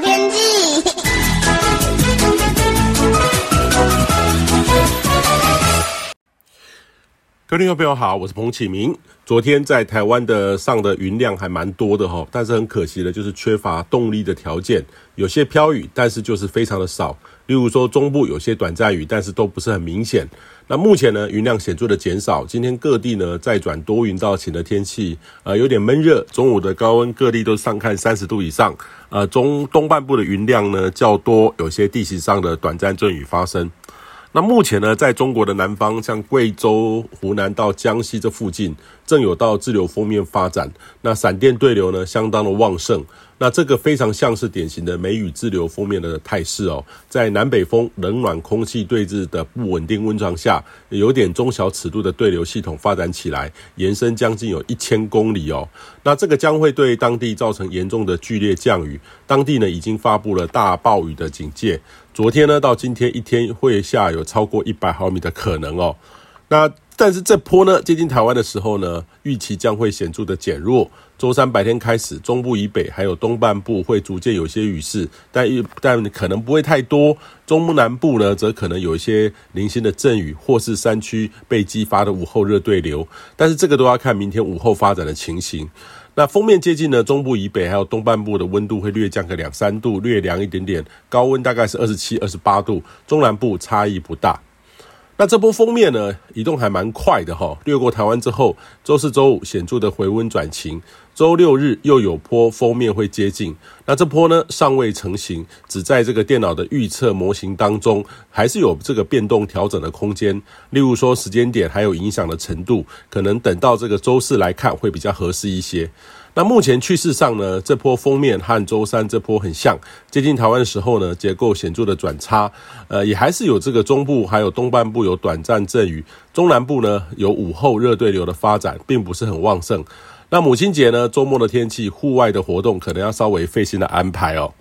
天气。各位朋友好，我是彭启明。昨天在台湾的上的云量还蛮多的哈，但是很可惜的就是缺乏动力的条件，有些飘雨，但是就是非常的少。例如说中部有些短暂雨，但是都不是很明显。那目前呢，云量显著的减少，今天各地呢再转多云到晴的天气，呃，有点闷热，中午的高温各地都上看三十度以上。呃，中东半部的云量呢较多，有些地形上的短暂阵雨发生。那目前呢，在中国的南方，像贵州、湖南到江西这附近，正有到自流锋面发展。那闪电对流呢，相当的旺盛。那这个非常像是典型的梅雨滞留封面的态势哦。在南北风冷暖空气对峙的不稳定温床下，有点中小尺度的对流系统发展起来，延伸将近有一千公里哦。那这个将会对当地造成严重的剧烈降雨。当地呢，已经发布了大暴雨的警戒。昨天呢，到今天一天会下有超过一百毫米的可能哦。那但是这波呢，接近台湾的时候呢，预期将会显著的减弱。周三白天开始，中部以北还有东半部会逐渐有些雨势，但但可能不会太多。中部南部呢，则可能有一些零星的阵雨，或是山区被激发的午后热对流。但是这个都要看明天午后发展的情形。那锋面接近呢，中部以北还有东半部的温度会略降个两三度，略凉一点点，高温大概是二十七、二十八度，中南部差异不大。那这波锋面呢，移动还蛮快的哈，掠过台湾之后，周四、周五显著的回温转晴，周六日又有波锋面会接近。那这波呢，尚未成型，只在这个电脑的预测模型当中，还是有这个变动调整的空间。例如说时间点还有影响的程度，可能等到这个周四来看会比较合适一些。那目前趋势上呢，这波封面和周三这波很像，接近台湾的时候呢，结构显著的转差，呃，也还是有这个中部还有东半部有短暂阵雨，中南部呢有午后热对流的发展，并不是很旺盛。那母亲节呢，周末的天气，户外的活动可能要稍微费心的安排哦。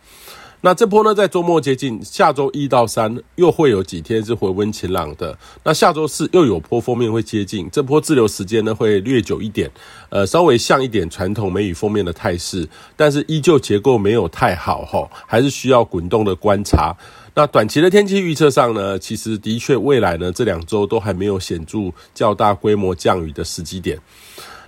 那这波呢，在周末接近，下周一到三又会有几天是回温晴朗的。那下周四又有波锋面会接近，这波滞留时间呢会略久一点，呃，稍微像一点传统梅雨锋面的态势，但是依旧结构没有太好哈，还是需要滚动的观察。那短期的天气预测上呢，其实的确未来呢这两周都还没有显著较大规模降雨的时机点。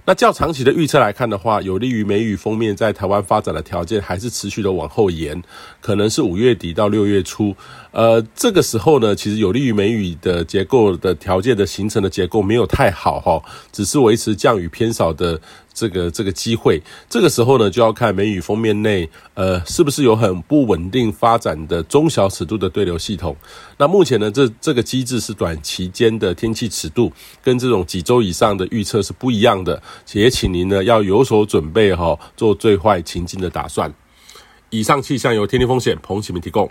那较长期的预测来看的话，有利于梅雨封面在台湾发展的条件还是持续的往后延，可能是五月底到六月初。呃，这个时候呢，其实有利于梅雨的结构的条件的形成的结构没有太好哈，只是维持降雨偏少的。这个这个机会，这个时候呢，就要看梅雨封面内，呃，是不是有很不稳定发展的中小尺度的对流系统。那目前呢，这这个机制是短期间的天气尺度，跟这种几周以上的预测是不一样的。也请您呢要有所准备哈，做最坏情境的打算。以上气象由天气风险彭启明提供。